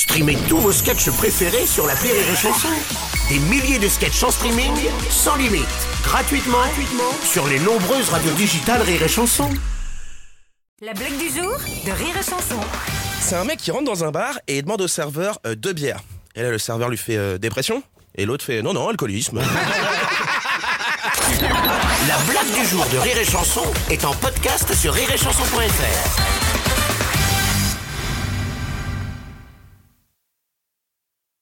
Streamez tous vos sketchs préférés sur la Rire et Chanson. Des milliers de sketchs en streaming, sans limite, gratuitement, gratuitement sur les nombreuses radios digitales Rire et Chanson. La blague du jour de Rire et Chanson. C'est un mec qui rentre dans un bar et demande au serveur euh, deux bières. Et là, le serveur lui fait euh, dépression. Et l'autre fait non, non, alcoolisme. La blague du jour de Rire et Chanson est en podcast sur rireetchanson.fr.